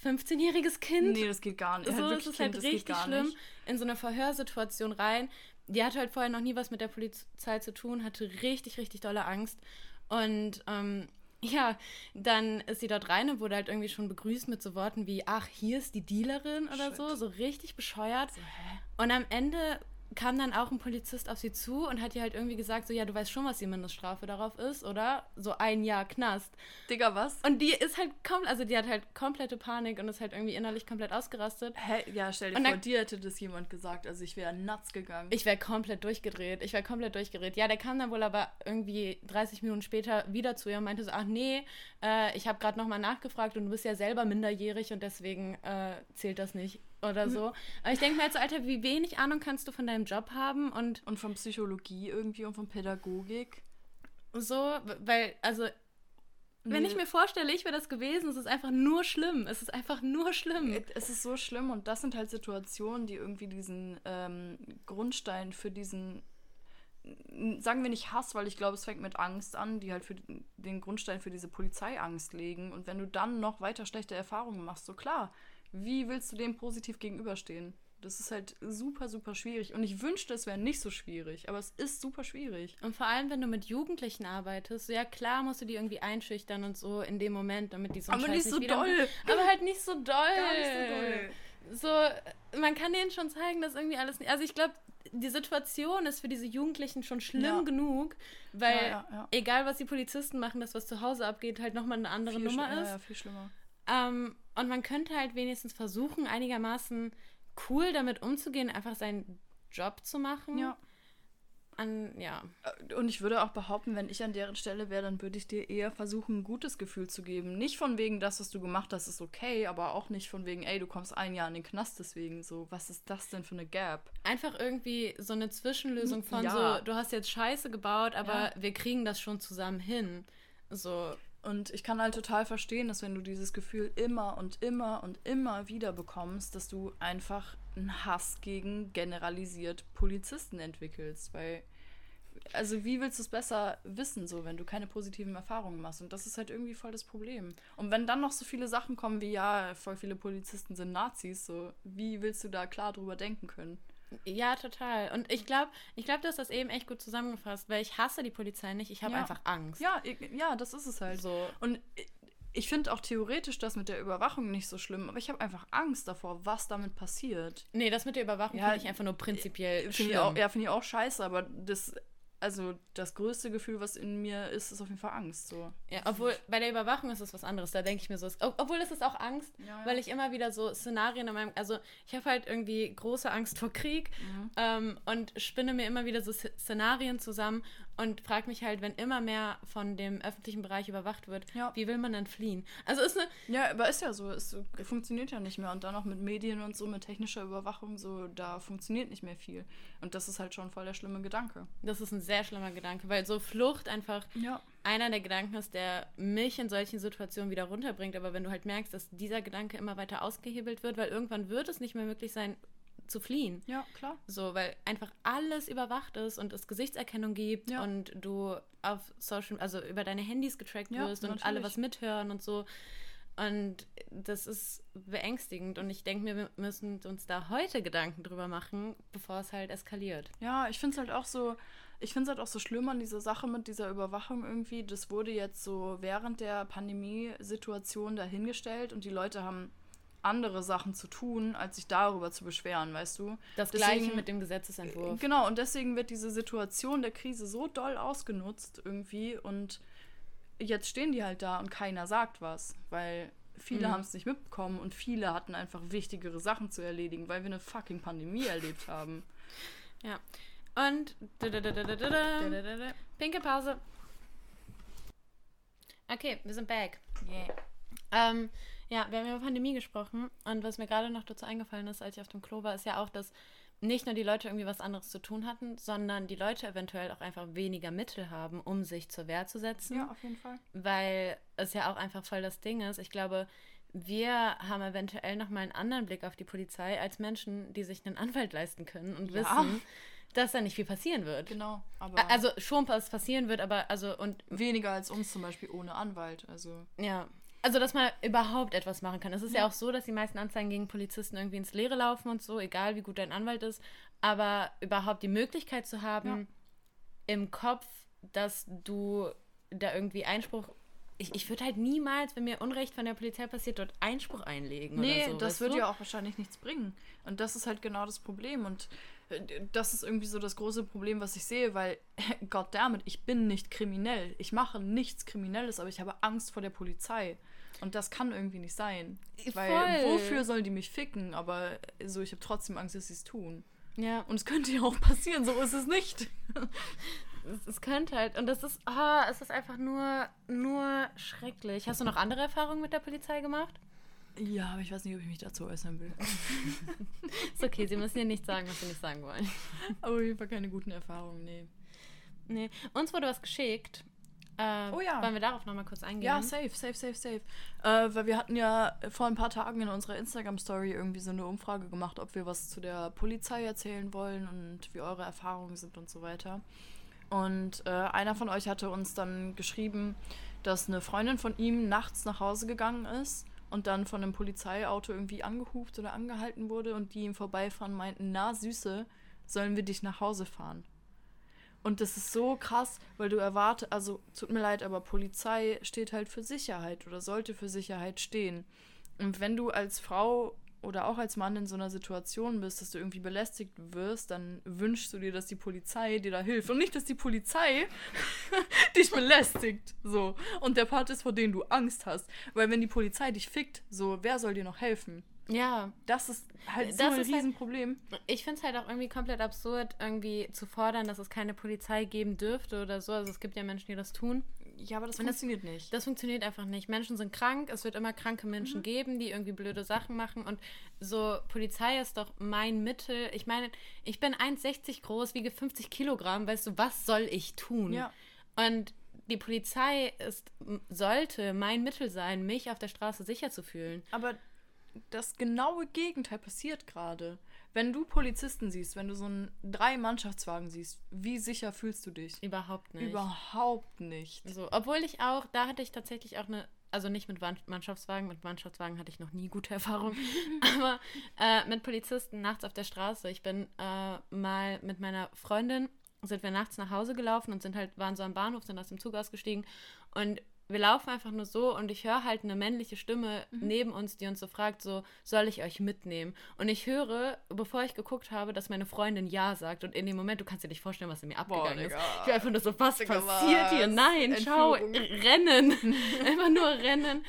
15-jähriges Kind Nee, das geht gar nicht. so, Halt es wirklich ist halt Kind, das richtig schlimm, nicht. in so eine Verhörsituation rein. Die hatte halt vorher noch nie was mit der Polizei zu tun, hatte richtig, richtig dolle Angst. Und ähm, ja, dann ist sie dort rein und wurde halt irgendwie schon begrüßt mit so Worten wie, ach, hier ist die Dealerin oder Shit. so, so richtig bescheuert. Und am Ende kam dann auch ein Polizist auf sie zu und hat ihr halt irgendwie gesagt, so, ja, du weißt schon, was die Mindeststrafe darauf ist, oder? So ein Jahr Knast. Digga, was? Und die ist halt komplett, also die hat halt komplette Panik und ist halt irgendwie innerlich komplett ausgerastet. Hä? Ja, stell dir Und vor, dann- dir hätte das jemand gesagt. Also ich wäre nuts gegangen. Ich wäre komplett durchgedreht. Ich wäre komplett durchgedreht. Ja, der kam dann wohl aber irgendwie 30 Minuten später wieder zu ihr und meinte so, ach nee, äh, ich habe gerade nochmal nachgefragt und du bist ja selber minderjährig und deswegen äh, zählt das nicht oder so. Aber ich denke mir jetzt, so, Alter, wie wenig Ahnung kannst du von deinem Job haben und und von Psychologie irgendwie und von Pädagogik. so, weil, also, wenn Nee. ich mir vorstelle, ich wäre das gewesen, es ist einfach nur schlimm. Es ist einfach nur schlimm. Es ist so schlimm und das sind halt Situationen, die irgendwie diesen ähm, Grundstein für diesen, sagen wir nicht Hass, weil ich glaube, es fängt mit Angst an, die halt für den Grundstein für diese Polizeiangst legen. Und wenn du dann noch weiter schlechte Erfahrungen machst, so klar, wie willst du dem positiv gegenüberstehen? Das ist halt super, super schwierig. Und ich wünschte, es wäre nicht so schwierig, aber es ist super schwierig. Und vor allem, wenn du mit Jugendlichen arbeitest, ja klar musst du die irgendwie einschüchtern und so in dem Moment, damit die so Aber Scheiß nicht so doll. Aber halt nicht so doll. Gar nicht so doll. So, man kann denen schon zeigen, dass irgendwie alles nicht. Also ich glaube, die Situation ist für diese Jugendlichen schon schlimm Ja. genug, weil Ja, ja, egal was die Polizisten machen, das was zu Hause abgeht, halt nochmal eine andere Viel Nummer ist. Ja, viel schlimmer. Ähm, und man könnte halt wenigstens versuchen, einigermaßen cool damit umzugehen, einfach seinen Job zu machen. Ja. An, ja. Und ich würde auch behaupten, wenn ich an deren Stelle wäre, dann würde ich dir eher versuchen, ein gutes Gefühl zu geben. Nicht von wegen, das, was du gemacht hast, ist okay, aber auch nicht von wegen, ey, du kommst ein Jahr in den Knast deswegen. So, was ist das denn für eine Gap? Einfach irgendwie so eine Zwischenlösung von Ja. so, du hast jetzt Scheiße gebaut, aber Ja. wir kriegen das schon zusammen hin. So, Und ich kann halt total verstehen, dass wenn du dieses Gefühl immer und immer und immer wieder bekommst, dass du einfach einen Hass gegen generalisiert Polizisten entwickelst. Weil, also wie willst du es besser wissen, so, wenn du keine positiven Erfahrungen machst? Und das ist halt irgendwie voll das Problem. Und wenn dann noch so viele Sachen kommen wie, ja, voll viele Polizisten sind Nazis, so, wie willst du da klar drüber denken können? Ja, total. Und ich glaube, ich glaube, du hast das eben echt gut zusammengefasst, weil ich hasse die Polizei nicht, ich habe Ja. einfach Angst. Ja, ich, ja, das ist es halt. So. Und ich- ich finde auch theoretisch das mit der Überwachung nicht so schlimm, aber ich habe einfach Angst davor, was damit passiert. Nee, das mit der Überwachung Ja, finde ich einfach nur prinzipiell schlimm. ich auch, ja, finde ich auch scheiße, aber das, also das größte Gefühl, was in mir ist, ist auf jeden Fall Angst. So. Ja, obwohl bei der Überwachung ist es was anderes. Da denke ich mir so, es- ob- obwohl es ist auch Angst, Ja, ja. weil ich immer wieder so Szenarien in meinem, also ich habe halt irgendwie große Angst vor Krieg Mhm. ähm, und spinne mir immer wieder so Sz- Szenarien zusammen und frage mich halt, wenn immer mehr von dem öffentlichen Bereich überwacht wird, Ja. wie will man dann fliehen? Also ist eine, Ja, aber ist ja so, es funktioniert ja nicht mehr. Und dann auch mit Medien und so, mit technischer Überwachung, so, da funktioniert nicht mehr viel. Und das ist halt schon voll der schlimme Gedanke. das ist ein sehr schlimmer Gedanke, weil so Flucht einfach Ja. einer der Gedanken ist, der mich in solchen Situationen wieder runterbringt. Aber wenn du halt merkst, dass dieser Gedanke immer weiter ausgehebelt wird, weil irgendwann wird es nicht mehr möglich sein, zu fliehen. Ja, klar. So, weil einfach alles überwacht ist und es Gesichtserkennung gibt Ja. und du auf Social, also über deine Handys getrackt Ja, wirst und alle was mithören und so. Und das ist beängstigend und ich denke mir, wir müssen uns da heute Gedanken drüber machen, bevor es halt eskaliert. Ja, ich finde es halt auch so, ich finde es halt auch so schlimm an dieser Sache mit dieser Überwachung irgendwie. Das wurde jetzt so während der Pandemiesituation dahingestellt und die Leute haben andere Sachen zu tun, als sich darüber zu beschweren, weißt du? Das Deswegen- gleiche mit dem Gesetzesentwurf. Genau, und deswegen wird diese Situation der Krise so doll ausgenutzt irgendwie und jetzt stehen die halt da und keiner sagt was, weil viele Mhm. haben es nicht mitbekommen und viele hatten einfach wichtigere Sachen zu erledigen, weil wir eine fucking Pandemie erlebt haben. Ja. Und pinke Pause. Okay, wir sind back. Ähm, ja, wir haben über Pandemie gesprochen und was mir gerade noch dazu eingefallen ist, als ich auf dem Klo war, ist ja auch, dass nicht nur die Leute irgendwie was anderes zu tun hatten, sondern die Leute eventuell auch einfach weniger Mittel haben, um sich zur Wehr zu setzen Ja, auf jeden Fall. weil es ja auch einfach voll das Ding ist. Ich glaube, wir haben eventuell nochmal einen anderen Blick auf die Polizei als Menschen, die sich einen Anwalt leisten können und Ja. wissen, dass da nicht viel passieren wird. Genau, aber Also schon was passieren wird, aber also und weniger als uns zum Beispiel ohne Anwalt. Also ja. Also, dass man überhaupt etwas machen kann. Es ist ja. Ja. auch so, dass die meisten Anzeigen gegen Polizisten irgendwie ins Leere laufen und so, egal wie gut dein Anwalt ist. Aber überhaupt die Möglichkeit zu haben, Ja. im Kopf, dass du da irgendwie Einspruch ich, ich würde halt niemals, wenn mir Unrecht von der Polizei passiert, dort Einspruch einlegen. Nee, oder so, das du? ja auch wahrscheinlich nichts bringen. Und das ist halt genau das Problem. Und äh, das ist irgendwie so das große Problem, was ich sehe, weil, goddammit, ich bin nicht kriminell. Ich mache nichts Kriminelles, aber ich habe Angst vor der Polizei. Und das kann irgendwie nicht sein. Weil Voll. wofür sollen die mich ficken? Aber so, ich habe trotzdem Angst, dass sie es tun. Ja, Und es könnte ja auch passieren, so ist es nicht. es, es könnte halt. Und das ist, ah, es ist einfach nur, nur schrecklich. Hast du noch andere Erfahrungen mit der Polizei gemacht? Ja, aber ich weiß nicht, ob ich mich dazu äußern will. Ist okay, sie müssen dir nicht sagen, was sie nicht sagen wollen. Aber auf jeden Fall keine guten Erfahrungen, nee. Nee. Uns wurde was geschickt. Äh, Oh ja. Wollen wir darauf nochmal kurz eingehen? Ja, safe, safe, safe, safe. Äh, weil wir hatten ja vor ein paar Tagen in unserer Instagram-Story irgendwie so eine Umfrage gemacht, ob wir was zu der Polizei erzählen wollen und wie eure Erfahrungen sind und so weiter. Und äh, einer von euch hatte uns dann geschrieben, dass eine Freundin von ihm nachts nach Hause gegangen ist und dann von einem Polizeiauto irgendwie angehupt oder angehalten wurde und die ihm vorbeifahren meinten, na Süße, sollen wir dich nach Hause fahren? Und das ist so krass, weil du erwartest, also tut mir leid, aber Polizei steht halt für Sicherheit oder sollte für Sicherheit stehen. Und wenn du als Frau oder auch als Mann in so einer Situation bist, dass du irgendwie belästigt wirst, dann wünschst du dir, dass die Polizei dir da hilft. Und nicht, dass die Polizei dich belästigt. So. Und der Part ist, vor dem du Angst hast. Weil wenn die Polizei dich fickt, so, wer soll dir noch helfen? Ja, Das ist halt so Das ein ist halt- Riesenproblem. ich finde es halt auch irgendwie komplett absurd, irgendwie zu fordern, dass es keine Polizei geben dürfte oder so. Also es gibt ja Menschen, die das tun. Ja, aber das Und das- funktioniert nicht. Das funktioniert einfach nicht. Menschen sind krank, es wird immer kranke Mhm. Menschen geben, die irgendwie blöde Sachen machen. Und so, Polizei ist doch mein Mittel. Ich meine, ich bin 1,60 groß, wiege 50 Kilogramm. Weißt du, was soll ich tun? Ja. Und die Polizei ist, sollte mein Mittel sein, mich auf der Straße sicher zu fühlen. Aber das genaue Gegenteil passiert gerade. Wenn du Polizisten siehst, wenn du so einen drei Mannschaftswagen siehst, wie sicher fühlst du dich? Überhaupt nicht. Überhaupt nicht. So, obwohl ich auch, da hatte ich tatsächlich auch eine, also nicht mit Mannschaftswagen, mit Mannschaftswagen hatte ich noch nie gute Erfahrungen, aber äh, mit Polizisten nachts auf der Straße. Ich bin äh, mal mit meiner Freundin, sind wir nachts nach Hause gelaufen und sind halt, waren so am Bahnhof, sind aus dem Zug ausgestiegen und wir laufen einfach nur so und ich höre halt eine männliche Stimme neben uns, die uns so fragt, so, soll ich euch mitnehmen? Und ich höre, bevor ich geguckt habe, dass meine Freundin Ja sagt und in dem Moment, du kannst dir nicht vorstellen, was in mir abgegangen ist. Digga. Ich war einfach nur so, was Digga, passiert hier? was? Nein, schau, rennen. einfach nur rennen.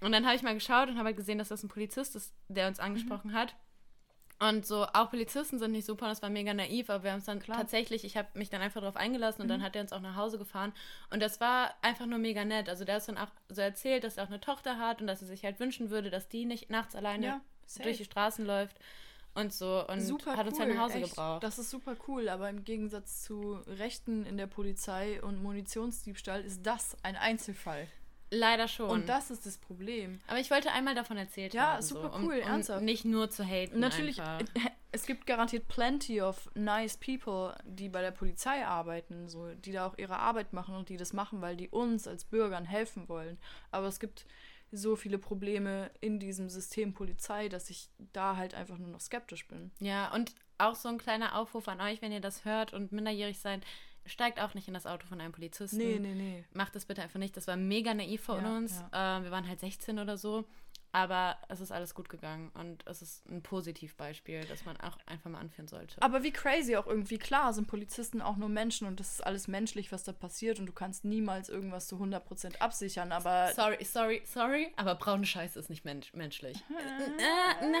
Und dann habe ich mal geschaut und habe halt gesehen, dass das ein Polizist ist, der uns angesprochen hat. Und so, auch Polizisten sind nicht super, das war mega naiv, aber wir haben es dann tatsächlich, ich habe mich dann einfach darauf eingelassen und dann hat er uns auch nach Hause gefahren. Und das war einfach nur mega nett. Also der hat dann auch so erzählt, dass er auch eine Tochter hat und dass er sich halt wünschen würde, dass die nicht nachts alleine Ja, durch die Straßen läuft und so. Und super hat uns cool, halt nach Hause echt. gebraucht. Das ist super cool, aber im Gegensatz zu Rechten in der Polizei und Munitionsdiebstahl ist das ein Einzelfall. Leider schon. Und das ist das Problem. aber ich wollte einmal davon erzählt Ja, haben. super so, um, cool, um ernsthaft. Nicht nur zu haten. Natürlich, Einfach. es gibt garantiert plenty of nice people, die bei der Polizei arbeiten, so, die da auch ihre Arbeit machen und die das machen, weil die uns als Bürgern helfen wollen. Aber es gibt so viele Probleme in diesem System Polizei, dass ich da halt einfach nur noch skeptisch bin. Ja, und auch so ein kleiner Aufruf an euch, wenn ihr das hört und minderjährig seid, steigt auch nicht in das Auto von einem Polizisten. Nee, nee, nee. Macht das bitte einfach nicht. Das war mega naiv von Ja, uns. Äh, wir waren halt 16 oder so. Aber es ist alles gut gegangen und es ist ein Positivbeispiel, das man auch einfach mal anführen sollte. Aber wie crazy auch irgendwie. Klar sind Polizisten auch nur Menschen und das ist alles menschlich, was da passiert und du kannst niemals irgendwas zu 100% absichern, aber Sorry, sorry, sorry, aber braune Scheiße ist nicht mensch menschlich. Hm. Äh, na, na.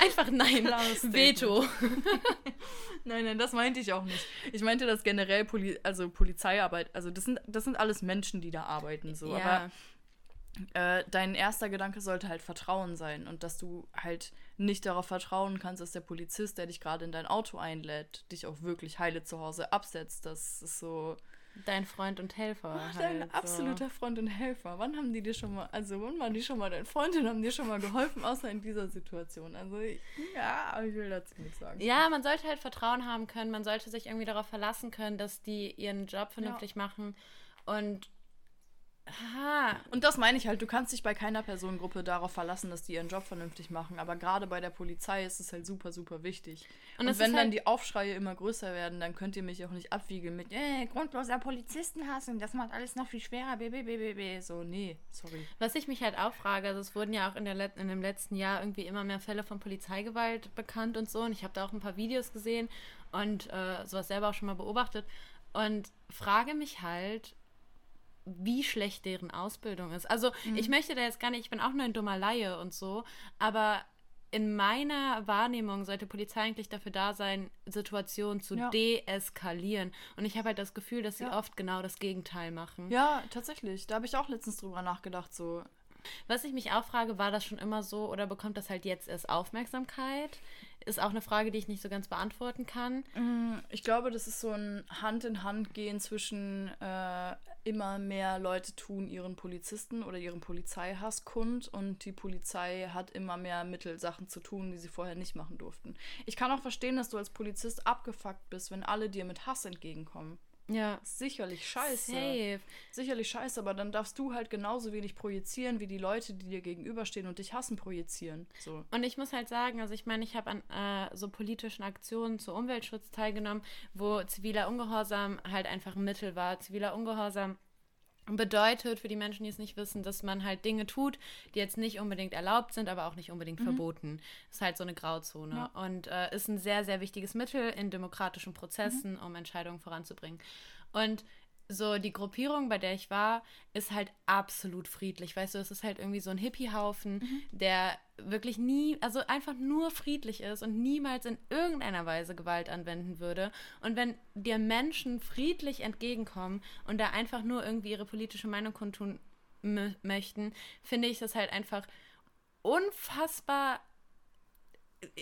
Einfach nein. Veto. Nein, nein, das meinte ich auch nicht. Ich meinte das generell, Poli also Polizeiarbeit. Also das sind, das sind alles Menschen, die da arbeiten. So. Aber äh, dein erster Gedanke sollte halt Vertrauen sein und dass du halt nicht darauf vertrauen kannst, dass der Polizist, der dich gerade in dein Auto einlädt, dich auch wirklich heile zu Hause absetzt. Das ist so dein Freund und Helfer. Ach, dein halt, absoluter Freund und Helfer. Wann haben die dir schon mal, also wann waren die schon mal dein Freund und haben dir schon mal geholfen, außer in dieser Situation? Also ja, ich will dazu nichts sagen. So. Ja, man sollte halt Vertrauen haben können. Man sollte sich irgendwie darauf verlassen können, dass die ihren Job vernünftig machen. Und Aha. Und das meine ich halt, du kannst dich bei keiner Personengruppe darauf verlassen, dass die ihren Job vernünftig machen. Aber gerade bei der Polizei ist es halt super, super wichtig. Und Und, wenn ist dann halt- die Aufschreie immer größer werden, dann könnt ihr mich auch nicht abwiegeln mit, äh, grundloser Polizistenhass und das macht alles noch viel schwerer, bbbb. So, nee, sorry. Was ich mich halt auch frage, also es wurden ja auch in, der Let in dem letzten Jahr irgendwie immer mehr Fälle von Polizeigewalt bekannt und so. Und ich habe da auch ein paar Videos gesehen und äh, sowas selber auch schon mal beobachtet. Und frage mich halt, wie schlecht deren Ausbildung ist. Also ich möchte da jetzt gar nicht, ich bin auch nur ein dummer Laie und so, aber in meiner Wahrnehmung sollte Polizei eigentlich dafür da sein, Situationen zu Ja. deeskalieren. Und ich habe halt das Gefühl, dass sie Ja. oft genau das Gegenteil machen. Ja, tatsächlich. Da habe ich auch letztens drüber nachgedacht, so. Was ich mich auch frage, war das schon immer so oder bekommt das halt jetzt erst Aufmerksamkeit? Ist auch eine Frage, die ich nicht so ganz beantworten kann. Ich glaube, das ist so ein Hand-in-Hand-Gehen zwischen äh, immer mehr Leute tun ihren Polizisten oder ihren Polizeihass kund und die Polizei hat immer mehr Mittel, Sachen zu tun, die sie vorher nicht machen durften. Ich kann auch verstehen, dass du als Polizist abgefuckt bist, wenn alle dir mit Hass entgegenkommen. Ja. Sicherlich scheiße. Safe. Sicherlich scheiße, aber dann darfst du halt genauso wenig projizieren, wie die Leute, die dir gegenüberstehen und dich hassen, projizieren. So. Und ich muss halt sagen, also ich meine, ich habe an äh, so politischen Aktionen zu Umweltschutz teilgenommen, wo ziviler Ungehorsam halt einfach ein Mittel war. Ziviler Ungehorsam bedeutet für die Menschen, die es nicht wissen, dass man halt Dinge tut, die jetzt nicht unbedingt erlaubt sind, aber auch nicht unbedingt verboten. Ist halt so eine Grauzone Ja. und äh, ist ein sehr, sehr wichtiges Mittel in demokratischen Prozessen, um Entscheidungen voranzubringen. Und so die Gruppierung, bei der ich war, ist halt absolut friedlich. Weißt du, es ist halt irgendwie so ein Hippie-Haufen, der wirklich nie, also einfach nur friedlich ist und niemals in irgendeiner Weise Gewalt anwenden würde. Und wenn dir Menschen friedlich entgegenkommen und da einfach nur irgendwie ihre politische Meinung kundtun mö- möchten, finde ich das halt einfach unfassbar.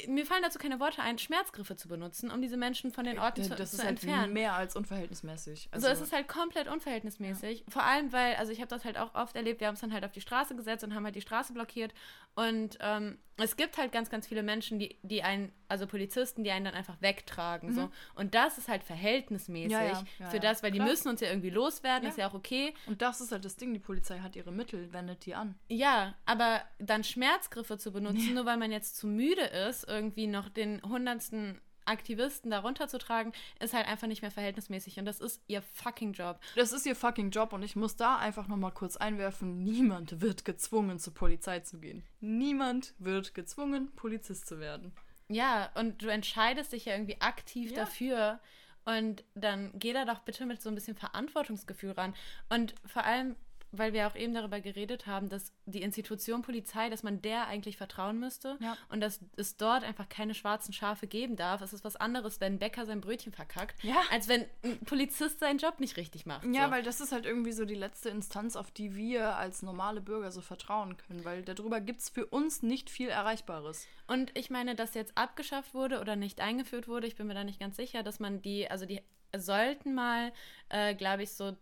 Mir fallen dazu keine Worte ein, Schmerzgriffe zu benutzen, um diese Menschen von den Orten zu, das zu ist halt entfernen. mehr als unverhältnismäßig. Also es ist halt komplett unverhältnismäßig. Vor allem, weil, also ich habe das halt auch oft erlebt, wir haben es dann halt auf die Straße gesetzt und haben halt die Straße blockiert. Und ähm, es gibt halt ganz, ganz viele Menschen, die, die einen, also Polizisten, die einen dann einfach wegtragen. So. Und das ist halt verhältnismäßig Mhm. Ja, ja, ja, für ja. das, weil die Klar. müssen uns ja irgendwie loswerden, Ja. ist ja auch okay. Und das ist halt das Ding, die Polizei hat ihre Mittel, wendet die an. Ja, aber dann Schmerzgriffe zu benutzen, nur weil man jetzt zu müde ist, irgendwie noch den hundertsten Aktivisten darunter zu tragen, ist halt einfach nicht mehr verhältnismäßig. Und das ist ihr fucking Job. Das ist ihr fucking Job und ich muss da einfach nochmal kurz einwerfen, niemand wird gezwungen, zur Polizei zu gehen. Niemand wird gezwungen, Polizist zu werden. Ja, und du entscheidest dich ja irgendwie aktiv Ja. dafür. Und dann geh da doch bitte mit so ein bisschen Verantwortungsgefühl ran. Und vor allem, weil wir auch eben darüber geredet haben, dass die Institution Polizei, dass man der eigentlich vertrauen müsste Ja. und dass es dort einfach keine schwarzen Schafe geben darf. Es ist was anderes, wenn ein Bäcker sein Brötchen verkackt, Ja. als wenn ein Polizist seinen Job nicht richtig macht. Ja, so. weil das ist halt irgendwie so die letzte Instanz, auf die wir als normale Bürger so vertrauen können, weil darüber gibt es für uns nicht viel Erreichbares. Und ich meine, dass jetzt abgeschafft wurde oder nicht eingeführt wurde, ich bin mir da nicht ganz sicher, dass man die, also die sollten mal, äh, glaube ich, so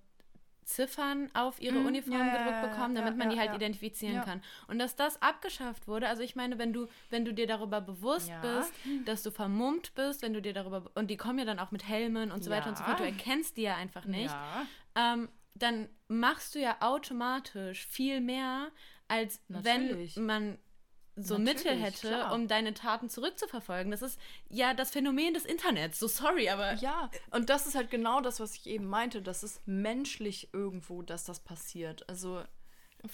Ziffern auf ihre Mhm. Uniform Ja, ja, bekommen, ja, damit man ja, die halt identifizieren kann. Und dass das abgeschafft wurde, also ich meine, wenn du, wenn du dir darüber bewusst bist, dass du vermummt bist, wenn du dir darüber, und die kommen ja dann auch mit Helmen und so weiter und so fort, du erkennst die ja einfach nicht, ähm, dann machst du ja automatisch viel mehr, als Natürlich. wenn man so Natürlich, Mittel hätte, klar. um deine Taten zurückzuverfolgen. Das ist ja das Phänomen des Internets. So sorry, aber Ja, und das ist halt genau das, was ich eben meinte. Das ist menschlich irgendwo, dass das passiert. Also,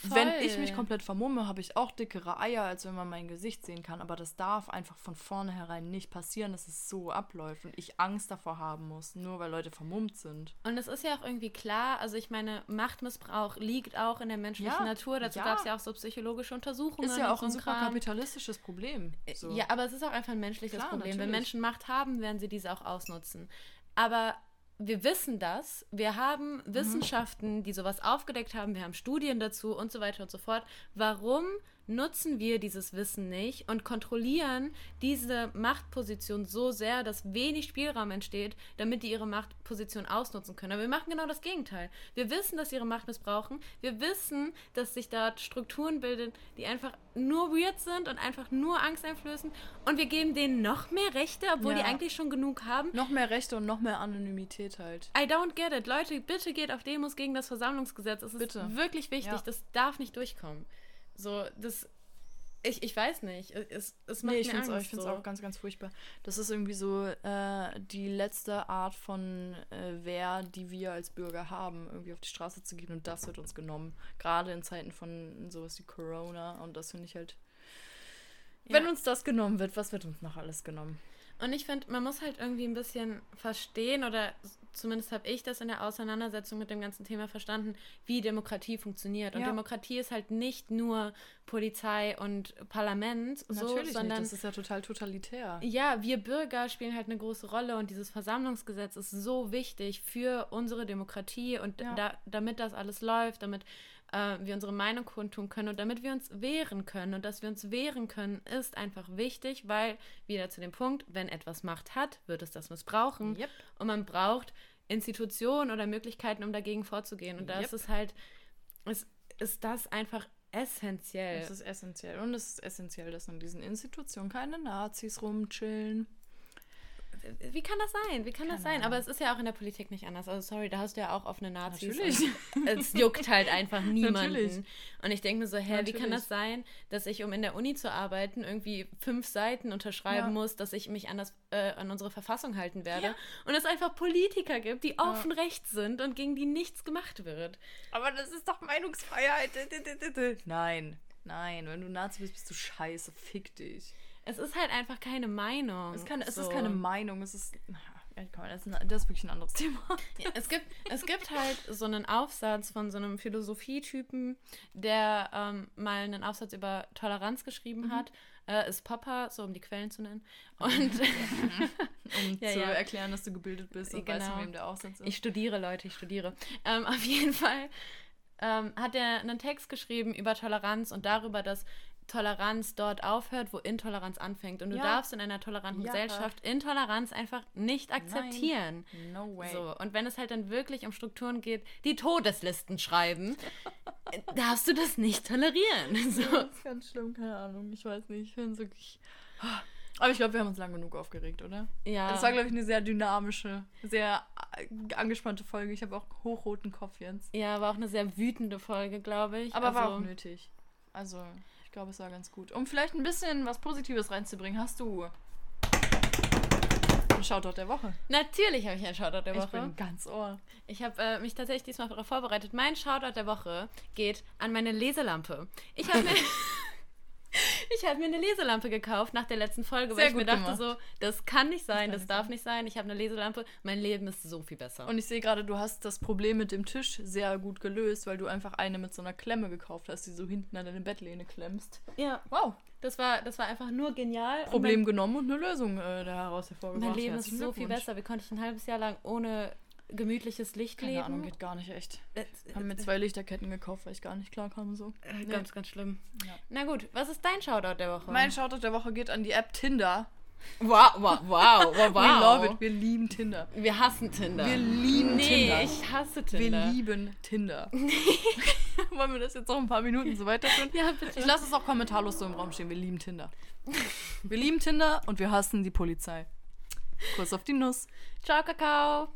wenn ich mich Voll. komplett vermumme, habe ich auch dickere Eier, als wenn man mein Gesicht sehen kann. Aber das darf einfach von vornherein nicht passieren, dass es so abläuft und ich Angst davor haben muss, nur weil Leute vermummt sind. Und es ist ja auch irgendwie klar, also ich meine, Machtmissbrauch liegt auch in der menschlichen Ja, Natur. Dazu ja. gab es ja auch so psychologische Untersuchungen. Ist ja auch so ein super Kram. kapitalistisches Problem. So. Ja, aber es ist auch einfach ein menschliches Klar, Problem. Wenn natürlich. Menschen Macht haben, werden sie diese auch ausnutzen. Aber wir wissen das. Wir haben Wissenschaften, die sowas aufgedeckt haben. Wir haben Studien dazu und so weiter und so fort. Warum nutzen wir dieses Wissen nicht und kontrollieren diese Machtposition so sehr, dass wenig Spielraum entsteht, damit die ihre Machtposition ausnutzen können. Aber wir machen genau das Gegenteil. Wir wissen, dass sie ihre Macht missbrauchen. Wir wissen, dass sich da Strukturen bilden, die einfach nur weird sind und einfach nur Angst einflößen. Und wir geben denen noch mehr Rechte, obwohl Ja. die eigentlich schon genug haben. Noch mehr Rechte und noch mehr Anonymität halt. I don't get it. Leute, bitte geht auf Demos gegen das Versammlungsgesetz. Es ist Bitte. wirklich wichtig. Ja. Das darf nicht durchkommen. So, das. Ich, ich weiß nicht. Es, es macht Nee, ich finde es auch, so. auch ganz, ganz furchtbar. Das ist irgendwie so äh, die letzte Art von äh, Wehr, die wir als Bürger haben, irgendwie auf die Straße zu gehen und das wird uns genommen. Gerade in Zeiten von sowas wie Corona und das finde ich halt. Wenn Ja. uns das genommen wird, was wird uns noch alles genommen? Und ich finde, man muss halt irgendwie ein bisschen verstehen, oder zumindest habe ich das in der Auseinandersetzung mit dem ganzen Thema verstanden, wie Demokratie funktioniert. Und Ja. Demokratie ist halt nicht nur Polizei und Parlament, so, sondern nicht, das ist ja total totalitär. ja, wir Bürger spielen halt eine große Rolle und dieses Versammlungsgesetz ist so wichtig für unsere Demokratie und Ja. da, damit das alles läuft, damit äh, wir unsere Meinung kundtun können und damit wir uns wehren können. Und dass wir uns wehren können, ist einfach wichtig, weil, wieder zu dem Punkt, wenn etwas Macht hat, wird es das missbrauchen. Yep. Und man braucht Institutionen oder Möglichkeiten, um dagegen vorzugehen. Und da Yep. ist es halt, ist, ist das einfach essentiell. Das ist essentiell. Und es ist essentiell, dass in diesen Institutionen keine Nazis rumchillen. Wie kann das sein? Wie kann das Keine sein? Ahnung. Aber es ist ja auch in der Politik nicht anders. Also sorry, da hast du ja auch offene Nazis. Natürlich. Es juckt halt einfach niemanden. Natürlich. Und ich denke mir so, hä, wie kann Natürlich. das sein, dass ich, um in der Uni zu arbeiten, irgendwie fünf Seiten unterschreiben Ja. muss, dass ich mich an, das, äh, an unsere Verfassung halten werde? Ja. Und es einfach Politiker gibt, die offen rechts sind und gegen die nichts gemacht wird. Aber das ist doch Meinungsfreiheit. Nein, nein. Wenn du Nazi bist, bist du scheiße. Fick dich. Es ist halt einfach keine Meinung. Es, kann, es So. ist keine Meinung. Es ist. Das, ist ein, das ist wirklich ein anderes Thema. Ja, es, gibt, es gibt halt so einen Aufsatz von so einem Philosophietypen, der ähm, mal einen Aufsatz über Toleranz geschrieben Mhm. hat. Äh, ist Popper, so um die Quellen zu nennen. Und Um Ja, zu ja. erklären, dass du gebildet bist und weißt, Genau. von wem der Aufsatz ist. ich studiere, Leute, ich studiere. Ähm, auf jeden Fall ähm, hat er einen Text geschrieben über Toleranz und darüber, dass Toleranz dort aufhört, wo Intoleranz anfängt. Und du Ja. darfst in einer toleranten Ja. Gesellschaft Intoleranz einfach nicht akzeptieren. no way. So, und wenn es halt dann wirklich um Strukturen geht, die Todeslisten schreiben, darfst du das nicht tolerieren. So. Das ist ganz schlimm, keine Ahnung. Ich weiß nicht. Ich finde wirklich. Aber ich glaube, wir haben uns lang genug aufgeregt, oder? Ja. Das war, glaube ich, eine sehr dynamische, sehr angespannte Folge. Ich habe auch hochroten Kopf jetzt. ja, war auch eine sehr wütende Folge, glaube ich. Aber war Also, auch nötig. Also, ich glaube, es war ganz gut. Um vielleicht ein bisschen was Positives reinzubringen, hast du einen Shoutout der Woche. Natürlich habe ich einen Shoutout der Ich Woche. bin ganz ohr. Ich habe äh, mich tatsächlich diesmal darauf vorbereitet. Mein Shoutout der Woche geht an meine Leselampe. Ich habe mir, ich habe mir eine Leselampe gekauft nach der letzten Folge, Sehr weil ich mir dachte gemacht. so, das kann nicht sein, kann das nicht darf nicht sein. Ich habe eine Leselampe. Mein Leben ist so viel besser. Und ich sehe gerade, du hast das Problem mit dem Tisch sehr gut gelöst, weil du einfach eine mit so einer Klemme gekauft hast, die so hinten an deine Bettlehne klemmst. ja, Wow. das war, das war einfach nur genial. Und Problem genommen und eine Lösung äh, daraus Mein, hervorgebracht. mein Leben ist Herzlichen so viel besser. Wie konnte ich ein halbes Jahr lang ohne gemütliches Licht Keine? Ahnung, geht gar nicht echt. Äh, Haben mir zwei Lichterketten gekauft, weil ich gar nicht klar kam so. äh, Ganz, ganz schlimm. Ja. Na gut, was ist dein Shoutout der Woche? Mein Shoutout der Woche geht an die App Tinder. Wow, wow, wow, wow, We love it. Wir lieben Tinder. Wir hassen Tinder. Wir lieben nee, Tinder. ich hasse Wir Tinder. lieben Tinder. Wollen wir das jetzt noch ein paar Minuten so weiterführen? Ja, bitte. Ich lasse es auch kommentarlos so im Raum stehen. Wir lieben Tinder. Wir lieben Tinder und wir hassen die Polizei. Kuss auf die Nuss. Ciao, Kakao.